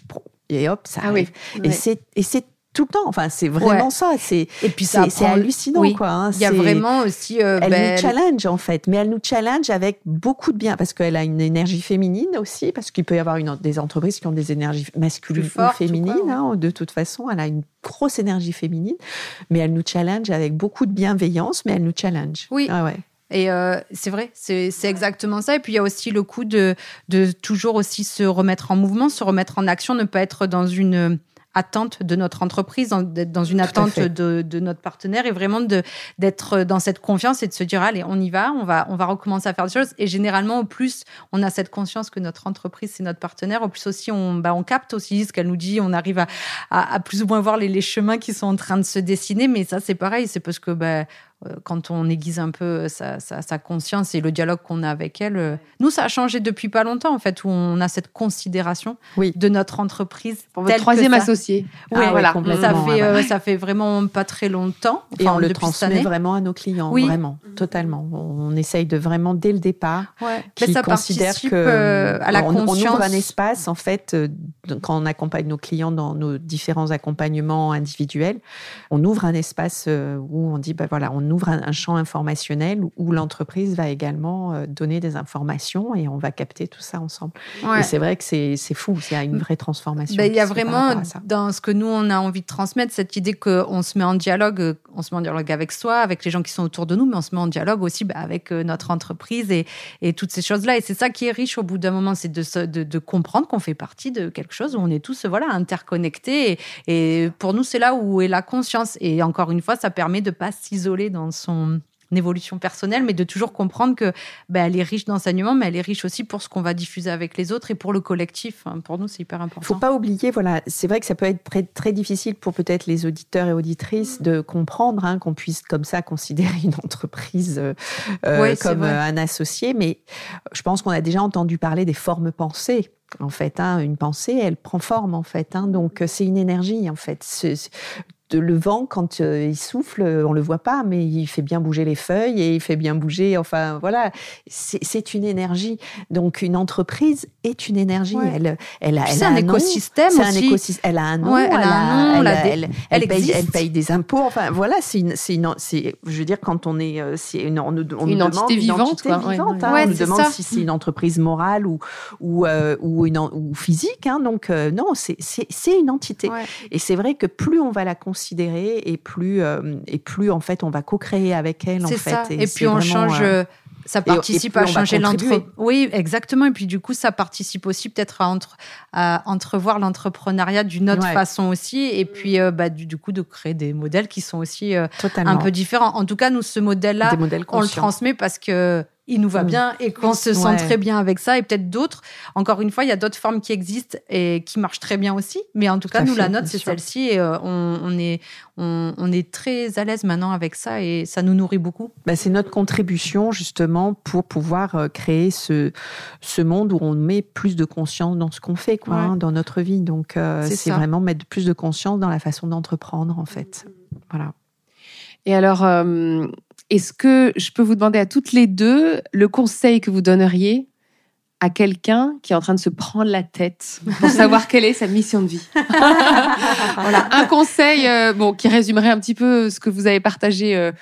et hop, ça ah arrive. Et c'est tout le temps. Enfin, c'est vraiment ça. C'est et puis c'est hallucinant quoi. Hein. Il y a vraiment aussi. Euh, elle ben, nous challenge en fait, mais elle nous challenge avec beaucoup de bien parce qu'elle a une énergie féminine aussi, parce qu'il peut y avoir une, des entreprises qui ont des énergies masculines ou féminines. Hein, de toute façon, elle a une grosse énergie féminine, mais elle nous challenge avec beaucoup de bienveillance, mais elle nous challenge. Oui. Ah ouais. Et euh, c'est vrai, c'est exactement ça. Et puis il y a aussi le coup de, de toujours aussi se remettre en mouvement, se remettre en action, ne pas être dans une attente de notre entreprise, d'être dans une attente de, de, notre partenaire et vraiment d'être dans cette confiance et de se dire allez, on y va, on va, on va recommencer à faire des choses. Et généralement, au plus on a cette conscience que notre entreprise c'est notre partenaire, au plus aussi on, bah, on capte aussi ce qu'elle nous dit, on arrive à, à, plus ou moins voir les, les, chemins qui sont en train de se dessiner. Mais ça, c'est pareil, c'est parce que bah, quand on aiguise un peu sa, conscience et le dialogue qu'on a avec elle. Euh, nous, ça a changé depuis pas longtemps, en fait, où on a cette considération de notre entreprise. Pour votre troisième associé. Oui, ah voilà. Ça fait, euh, ça fait vraiment pas très longtemps. et on le transmet vraiment à nos clients, oui. vraiment, totalement. On essaye de vraiment, dès le départ, ouais. qu'ils considèrent que à la on, conscience. on ouvre un espace, en fait, quand on accompagne nos clients dans nos différents accompagnements individuels, on ouvre un espace où on dit, ben voilà, on ouvre un, champ informationnel où l'entreprise va également euh, donner des informations et on va capter tout ça ensemble. Et c'est vrai que c'est fou, il y a une vraie transformation. Ben, il y a vraiment dans ce que nous on a envie de transmettre cette idée qu'on se met en dialogue, on se met en dialogue avec soi, avec les gens qui sont autour de nous, mais on se met en dialogue aussi ben, avec euh, notre entreprise et, et toutes ces choses-là. Et c'est ça qui est riche au bout d'un moment, c'est de, de, de, comprendre qu'on fait partie de quelque chose où on est tous voilà interconnectés. Et, et pour nous, c'est là où est la conscience. Et encore une fois, ça permet de pas s'isoler dans son évolution personnelle, mais de toujours comprendre que ben, elle est riche d'enseignement, mais elle est riche aussi pour ce qu'on va diffuser avec les autres et pour le collectif. Pour nous, c'est hyper important. Il faut pas oublier, voilà, c'est vrai que ça peut être très, très difficile pour peut-être les auditeurs et auditrices de comprendre hein, qu'on puisse comme ça considérer une entreprise euh, comme un associé, mais je pense qu'on a déjà entendu parler des formes pensées en fait. Hein, une pensée, elle prend forme, en fait. Hein, donc, c'est une énergie, en fait le vent, quand euh, il souffle, on le voit pas, mais il fait bien bouger les feuilles et il fait bien bouger. Enfin, voilà, c'est une énergie. Donc, une entreprise est une énergie. Elle, elle, a, c'est un, écosystème aussi. Un. Elle a un nom. elle, a un nom. Elle, elle, paye, elle, paye, des impôts. Enfin, voilà, c'est une, je veux dire, quand on est, euh, c'est une, on, on une entité vivante, une entité vivante. Hein, on nous demande si c'est une entreprise morale ou ou euh, ou, une, ou physique. Hein, donc non, c'est c'est une entité. Et c'est vrai que plus on va la considérer et plus euh, et plus en fait on va co-créer avec elle en fait. Ça. Et, puis on change. Euh, ça participe à changer l'entre. Oui, exactement. Et puis du coup, ça participe aussi peut-être à, entre... à entrevoir l'entrepreneuriat d'une autre façon aussi. Et puis, euh, bah, du, coup, de créer des modèles qui sont aussi un peu différents. En tout cas, nous, ce modèle-là, on le transmet parce que il nous va bien et qu'on se sent très bien avec ça. Et peut-être d'autres, encore une fois, il y a d'autres formes qui existent et qui marchent très bien aussi. Mais en tout cas, nous, la note, c'est celle-ci et euh, on, est, on, est très à l'aise maintenant avec ça et ça nous nourrit beaucoup. Bah, c'est notre contribution justement pour pouvoir euh, créer ce, ce monde où on met plus de conscience dans ce qu'on fait, quoi, hein, dans notre vie. Donc, euh, c'est vraiment mettre plus de conscience dans la façon d'entreprendre, en fait. Voilà. Et alors, est-ce que je peux vous demander à toutes les deux le conseil que vous donneriez à quelqu'un qui est en train de se prendre la tête pour savoir quelle est sa mission de vie? voilà, un conseil euh, bon qui résumerait un petit peu ce que vous avez partagé euh,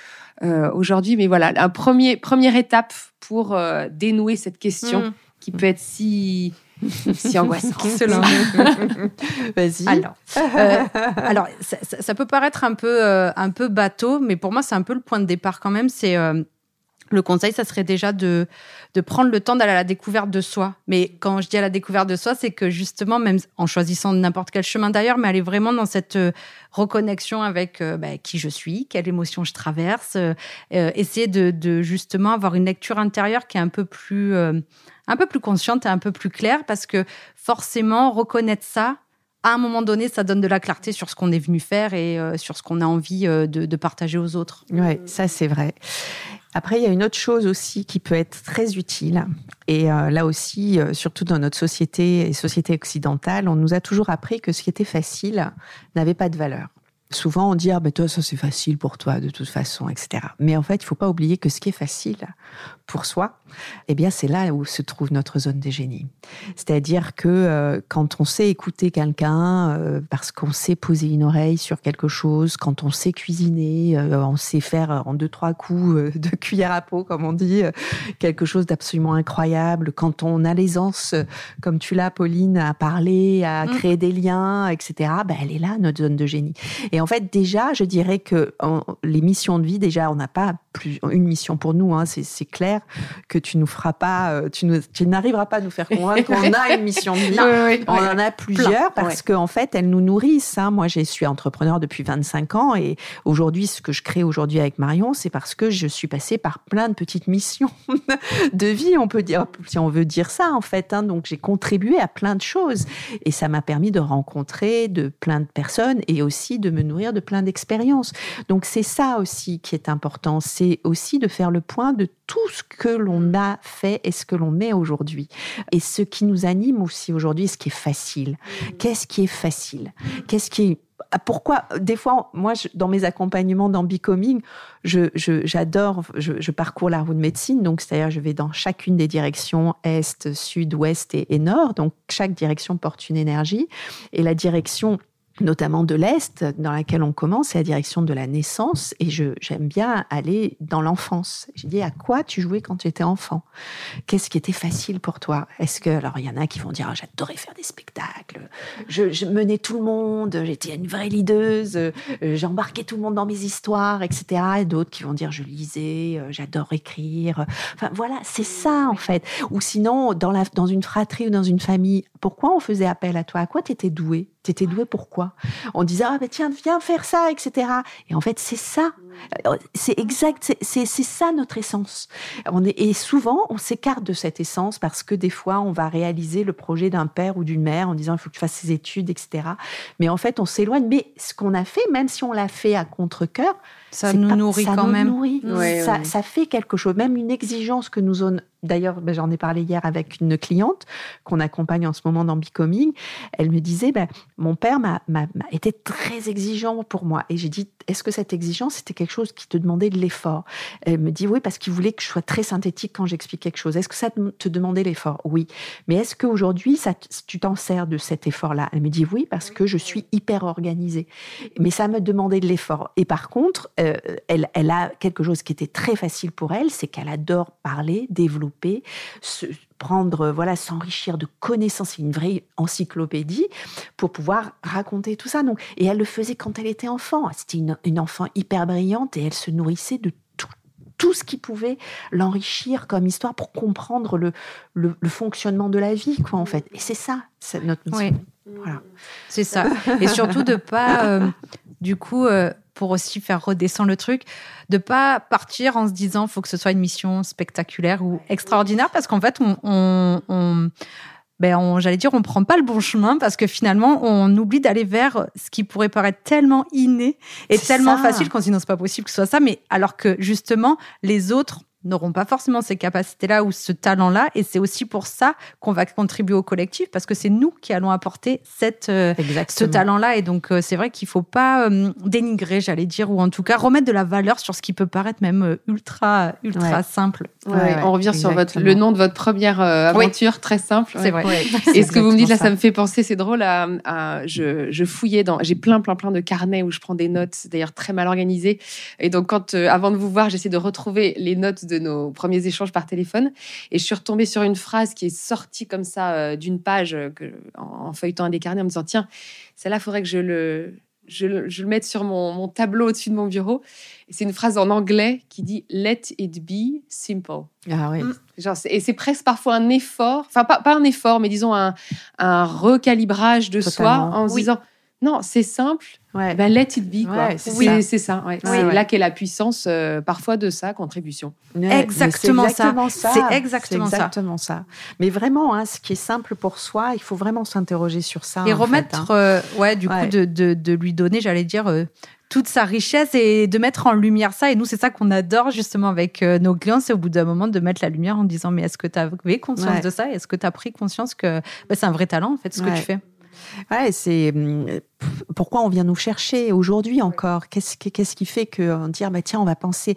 euh, aujourd'hui, mais voilà, un premier première étape pour dénouer cette question mmh. qui peut être si si angoissant. Vas-y. Alors, euh, alors ça, peut paraître un peu, euh, un peu bateau, mais pour moi, c'est un peu le point de départ quand même. C'est euh, le conseil, ça serait déjà de, de prendre le temps d'aller à la découverte de soi. Mais quand je dis à la découverte de soi, c'est que justement, même en choisissant n'importe quel chemin d'ailleurs, mais aller vraiment dans cette reconnexion avec bah, qui je suis, quelle émotion je traverse, essayer de, de, justement avoir une lecture intérieure qui est un peu plus un peu plus consciente et un peu plus claire parce que forcément, reconnaître ça, à un moment donné, ça donne de la clarté sur ce qu'on est venu faire et euh, sur ce qu'on a envie euh, de, partager aux autres. Oui, ça c'est vrai. Après, il y a une autre chose aussi qui peut être très utile. Et euh, là aussi, surtout dans notre société et société occidentale, on nous a toujours appris que ce qui était facile n'avait pas de valeur. Souvent, on dit ah ben toi ça c'est facile pour toi de toute façon, etc. Mais en fait, il faut pas oublier que ce qui est facile pour soi, eh bien c'est là où se trouve notre zone de génie. C'est-à-dire que euh, quand on sait écouter quelqu'un, euh, parce qu'on sait poser une oreille sur quelque chose, quand on sait cuisiner, euh, on sait faire en deux trois coups de cuillère à peau, comme on dit, quelque chose d'absolument incroyable. Quand on a l'aisance, comme tu l'as, Pauline, à parler, à mmh. créer des liens, etc. Ben, elle est là notre zone de génie. Et en fait, déjà, je dirais que les missions de vie, déjà, on n'a pas plus une mission pour nous. Hein, c'est clair que tu nous feras pas, euh, tu, n'arriveras pas à nous faire convaincre qu'on a une mission de vie. on en a plusieurs parce qu'en fait, elles nous nourrissent. Hein. Moi, je suis entrepreneur depuis 25 ans et aujourd'hui, ce que je crée aujourd'hui avec Marion, c'est parce que je suis passée par plein de petites missions de vie, on peut dire, si on veut dire ça en fait. Hein. Donc, j'ai contribué à plein de choses et ça m'a permis de rencontrer de plein de personnes et aussi de me nourrir de plein d'expériences. Donc, c'est ça aussi qui est important. C'est aussi de faire le point de tout ce que l'on a fait et ce que l'on est aujourd'hui. Et ce qui nous anime aussi aujourd'hui, ce qui est facile. Qu'est-ce qui est facile? Qu'est-ce qui est pourquoi des fois moi dans mes accompagnements dans Becoming j'adore je, parcours la roue de médecine donc c'est-à-dire je vais dans chacune des directions est sud ouest et nord donc chaque direction porte une énergie et la direction notamment de l'Est, dans laquelle on commence, c'est la direction de la naissance, et j'aime bien aller dans l'enfance. J'ai dit, à quoi tu jouais quand tu étais enfant? Qu'est-ce qui était facile pour toi? Est-ce que, alors il y en a qui vont dire, ah, j'adorais faire des spectacles, je, menais tout le monde, j'étais une vraie lideuse, euh, j'embarquais tout le monde dans mes histoires, etc. Et d'autres qui vont dire, je lisais, euh, j'adore écrire. Enfin voilà, c'est ça en fait. Ou sinon, dans, la, dans une fratrie ou dans une famille, pourquoi on faisait appel à toi? À quoi tu étais doué T'étais doué pourquoi? On disait ah ben tiens viens faire ça etc. Et en fait c'est ça, euh, c'est exact, c'est ça notre essence. On est, et souvent on s'écarte de cette essence parce que des fois on va réaliser le projet d'un père ou d'une mère en disant il faut que tu fasses ces études etc. Mais en fait on s'éloigne. Mais ce qu'on a fait, même si on l'a fait à contre cœur, ça nous nourrit quand même. ça, ça, fait quelque chose, même une exigence que nous on, D'ailleurs, ben, j'en ai parlé hier avec une cliente qu'on accompagne en ce moment dans Becoming. Elle me disait, ben, mon père m'a, été très exigeant pour moi. Et j'ai dit, est-ce que cette exigence, c'était quelque chose qui te demandait de l'effort? Elle me dit, oui, parce qu'il voulait que je sois très synthétique quand j'explique quelque chose. Est-ce que ça te demandait l'effort? Oui. Mais est-ce qu'aujourd'hui, ça, tu t'en sers de cet effort-là? Elle me dit, oui, parce que je suis hyper organisée. Mais ça me demandait de l'effort. Et par contre, euh, elle, elle a quelque chose qui était très facile pour elle, c'est qu'elle adore parler, développer se prendre, voilà, s'enrichir de connaissances, une vraie encyclopédie pour pouvoir raconter tout ça. Donc, et elle le faisait quand elle était enfant. C'était une, enfant hyper brillante et elle se nourrissait de tout, ce qui pouvait l'enrichir comme histoire pour comprendre le, le, fonctionnement de la vie, quoi, en fait. Et c'est ça, notre mission. Voilà. C'est ça. Et surtout de pas, euh, du coup, euh, pour aussi faire redescendre le truc, de pas partir en se disant faut que ce soit une mission spectaculaire ou extraordinaire parce qu'en fait on, on, ben j'allais dire on prend pas le bon chemin parce que finalement on oublie d'aller vers ce qui pourrait paraître tellement inné et tellement facile qu'on se dit non c'est pas possible que ce soit ça mais alors que justement les autres n'auront pas forcément ces capacités-là ou ce talent-là. Et c'est aussi pour ça qu'on va contribuer au collectif, parce que c'est nous qui allons apporter cette, euh, ce talent-là. Et donc, euh, c'est vrai qu'il faut pas euh, dénigrer, j'allais dire, ou en tout cas remettre de la valeur sur ce qui peut paraître même ultra, ultra simple. on revient sur votre, le nom de votre première aventure, très simple. C'est vrai. Et ce que vous me dites là, ça. me fait penser, c'est drôle, à, je, je, fouillais dans, j'ai plein, plein, plein de carnets où je prends des notes, d'ailleurs très mal organisées. Et donc, quand, avant de vous voir, j'essaie de retrouver les notes de de nos premiers échanges par téléphone. Et je suis retombée sur une phrase qui est sortie comme ça euh, d'une page euh, que, en, feuilletant un des carnets en me disant tiens, celle-là, il faudrait que je le, je, le mette sur mon, tableau au-dessus de mon bureau. c'est une phrase en anglais qui dit Let it be simple. Ah oui. Mm. Genre, et c'est presque parfois un effort, enfin pas, pas, un effort, mais disons un, un recalibrage de soi en se disant Non, c'est simple. Ouais. Ben, let it be. Quoi. c'est, c'est ça. c'est là qu'est la puissance euh, parfois de sa contribution. exactement, ça. C'est exactement, exactement ça. Mais vraiment, hein, ce qui est simple pour soi, il faut vraiment s'interroger sur ça. Et remettre, hein. euh, ouais, du coup, de, de, de, lui donner, j'allais dire, euh, toute sa richesse et de mettre en lumière ça. Et nous, c'est ça qu'on adore justement avec nos clients, c'est au bout d'un moment de mettre la lumière en disant, mais est-ce que tu avais conscience de ça? Est-ce que tu as pris conscience que bah, c'est un vrai talent, en fait, ce que tu fais? Ouais, c'est hum, pourquoi on vient nous chercher aujourd'hui encore? Qu'est-ce qu'est-ce qui fait que dire bah tiens on va penser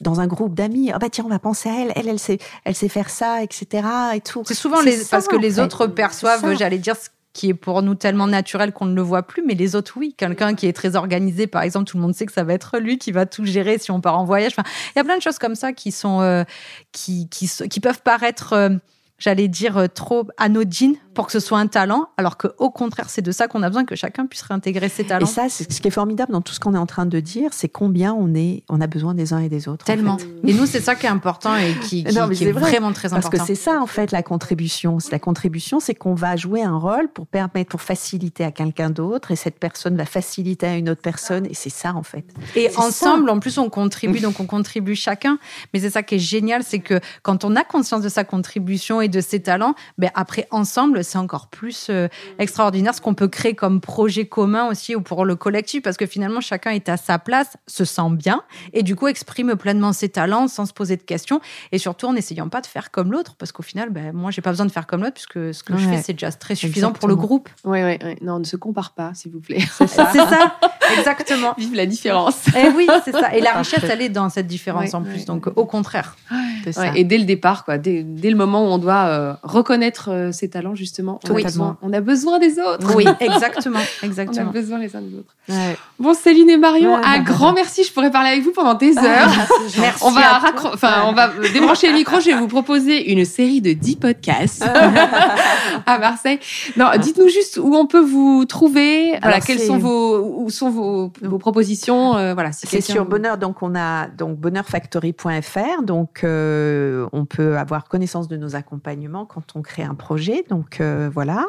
dans un groupe d'amis ah bah tiens on va penser à elle elle elle sait elle sait faire ça etc et tout. C'est souvent les parce que les autres perçoivent j'allais dire ce qui est pour nous tellement naturel qu'on ne le voit plus, mais les autres, oui. Quelqu'un qui est très organisé, par exemple, tout le monde sait que ça va être lui qui va tout gérer si on part en voyage. Enfin, il y a plein de choses comme ça qui sont, euh, qui, qui, qui, peuvent paraître, euh, j'allais dire, euh, trop anodines pour que ce soit un talent, alors qu'au contraire, c'est de ça qu'on a besoin, que chacun puisse réintégrer ses talents. Et ça, c'est ce qui est formidable dans tout ce qu'on est en train de dire, c'est combien on est, on a besoin des uns et des autres. Tellement. Et nous, c'est ça qui est important et qui, qui, est, vraiment très important. Parce que c'est ça, en fait, la contribution. La contribution, c'est qu'on va jouer un rôle pour permettre, pour faciliter à quelqu'un d'autre, et cette personne va faciliter à une autre personne, et c'est ça, en fait. Et ensemble, en plus, on contribue, donc on contribue chacun. Mais c'est ça qui est génial, c'est que quand on a conscience de sa contribution et de ses talents, ben après, ensemble, c'est encore plus euh, extraordinaire ce qu'on peut créer comme projet commun aussi ou pour le collectif parce que finalement chacun est à sa place, se sent bien et du coup exprime pleinement ses talents sans se poser de questions et surtout en n'essayant pas de faire comme l'autre parce qu'au final, ben, moi j'ai pas besoin de faire comme l'autre puisque ce que je fais c'est déjà très suffisant pour le groupe. Oui, oui. Non, ne se compare pas s'il vous plaît. C'est ça. ça. Exactement. Vive la différence. Et eh oui, c'est ça. Et la richesse, elle est dans cette différence en plus. Donc, au contraire. et dès le départ, quoi, dès, dès, le moment où on doit euh, reconnaître euh, ses talents, justement, on, a besoin, on a besoin des autres. Oui, exactement. exactement. On a besoin les uns des autres. Bon, Céline et Marion, un grand merci. Je pourrais parler avec vous pendant des heures. merci. On va, enfin, on va débrancher le micro. Je vais vous proposer une série de 10 podcasts à Marseille. Non, dites-nous juste où on peut vous trouver. voilà, quels sont vos, où sont vos, propositions. Euh, voilà, c'est sur Bonheur. Donc, on a donc bonheurfactory.fr. Donc, euh, on peut avoir connaissance de nos accompagnements quand on crée un projet. Donc, euh, voilà.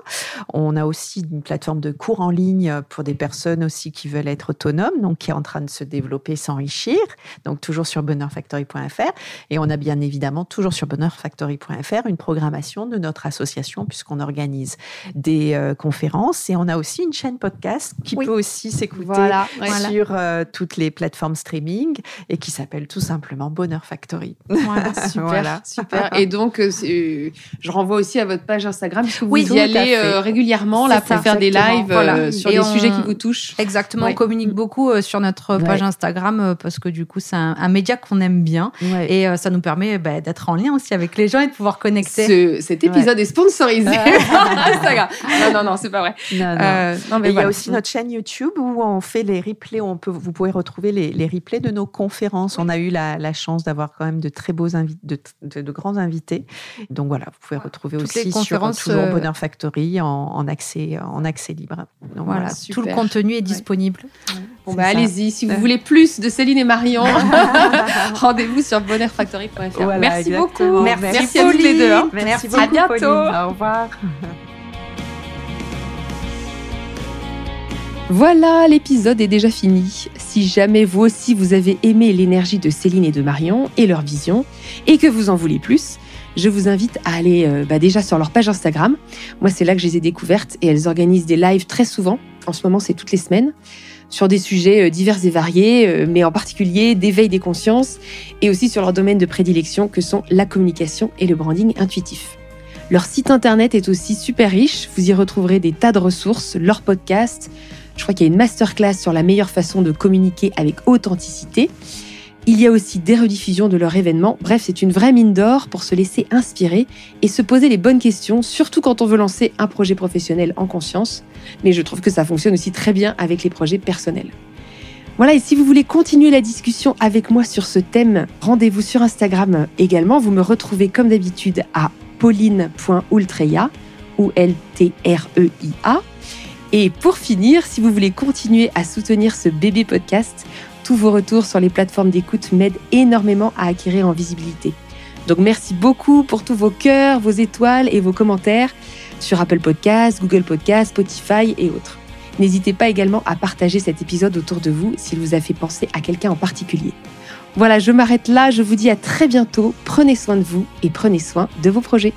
On a aussi une plateforme de cours en ligne pour des personnes aussi qui veulent être autonomes, donc qui est en train de se développer, s'enrichir. Donc, toujours sur bonheurfactory.fr. Et on a bien évidemment toujours sur bonheurfactory.fr une programmation de notre association puisqu'on organise des conférences et on a aussi une chaîne podcast qui peut aussi s'écouter voilà, sur euh, toutes les plateformes streaming et qui s'appelle tout simplement Bonheur Factory. Voilà, super, super. Et donc, euh, euh, je renvoie aussi à votre page Instagram puisque vous y allez régulièrement là pour faire des lives sur les sujets qui vous touchent. Exactement, on communique beaucoup sur notre page Instagram parce que du coup, c'est un, média qu'on aime bien et ça nous permet bah, d'être en lien aussi avec les gens et de pouvoir connecter. cet épisode est sponsorisé Instagram. Non, non, non, c'est pas vrai. Non, mais il y a aussi notre chaîne YouTube où on fait les replays, on peut, vous pouvez retrouver les, les replays de nos conférences. On a eu la, la chance d'avoir quand même de très beaux invités, de, de, grands invités. Donc voilà, vous pouvez retrouver aussi sur toujours Bonheur Factory en, en, accès, en accès libre. Donc voilà, tout le contenu est disponible. Bon bah allez-y, si vous voulez plus de Céline et Marion, rendez-vous sur bonheurfactory.fr. merci beaucoup. Merci, à tous les deux. Hein. Merci, à bientôt. Au revoir. Voilà, l'épisode est déjà fini. Si jamais vous aussi vous avez aimé l'énergie de Céline et de Marion et leur vision, et que vous en voulez plus, je vous invite à aller euh, bah, déjà sur leur page Instagram. Moi, c'est là que je les ai découvertes et elles organisent des lives très souvent. En ce moment, c'est toutes les semaines sur des sujets euh, divers et variés, euh, mais en particulier d'éveil des consciences et aussi sur leur domaine de prédilection que sont la communication et le branding intuitif. Leur site internet est aussi super riche, vous y retrouverez des tas de ressources, leurs podcasts, je crois qu'il y a une masterclass sur la meilleure façon de communiquer avec authenticité. Il y a aussi des rediffusions de leur événement. Bref, c'est une vraie mine d'or pour se laisser inspirer et se poser les bonnes questions, surtout quand on veut lancer un projet professionnel en conscience. Mais je trouve que ça fonctionne aussi très bien avec les projets personnels. Voilà, et si vous voulez continuer la discussion avec moi sur ce thème, rendez-vous sur Instagram également. Vous me retrouvez comme d'habitude à pauline.ultreya ou L-T-R-E-I-A. Et pour finir, si vous voulez continuer à soutenir ce bébé podcast, tous vos retours sur les plateformes d'écoute m'aident énormément à acquérir en visibilité. Donc merci beaucoup pour tous vos cœurs, vos étoiles et vos commentaires sur Apple Podcasts, Google Podcasts, Spotify et autres. N'hésitez pas également à partager cet épisode autour de vous s'il vous a fait penser à quelqu'un en particulier. Voilà, je m'arrête là, je vous dis à très bientôt, prenez soin de vous et prenez soin de vos projets.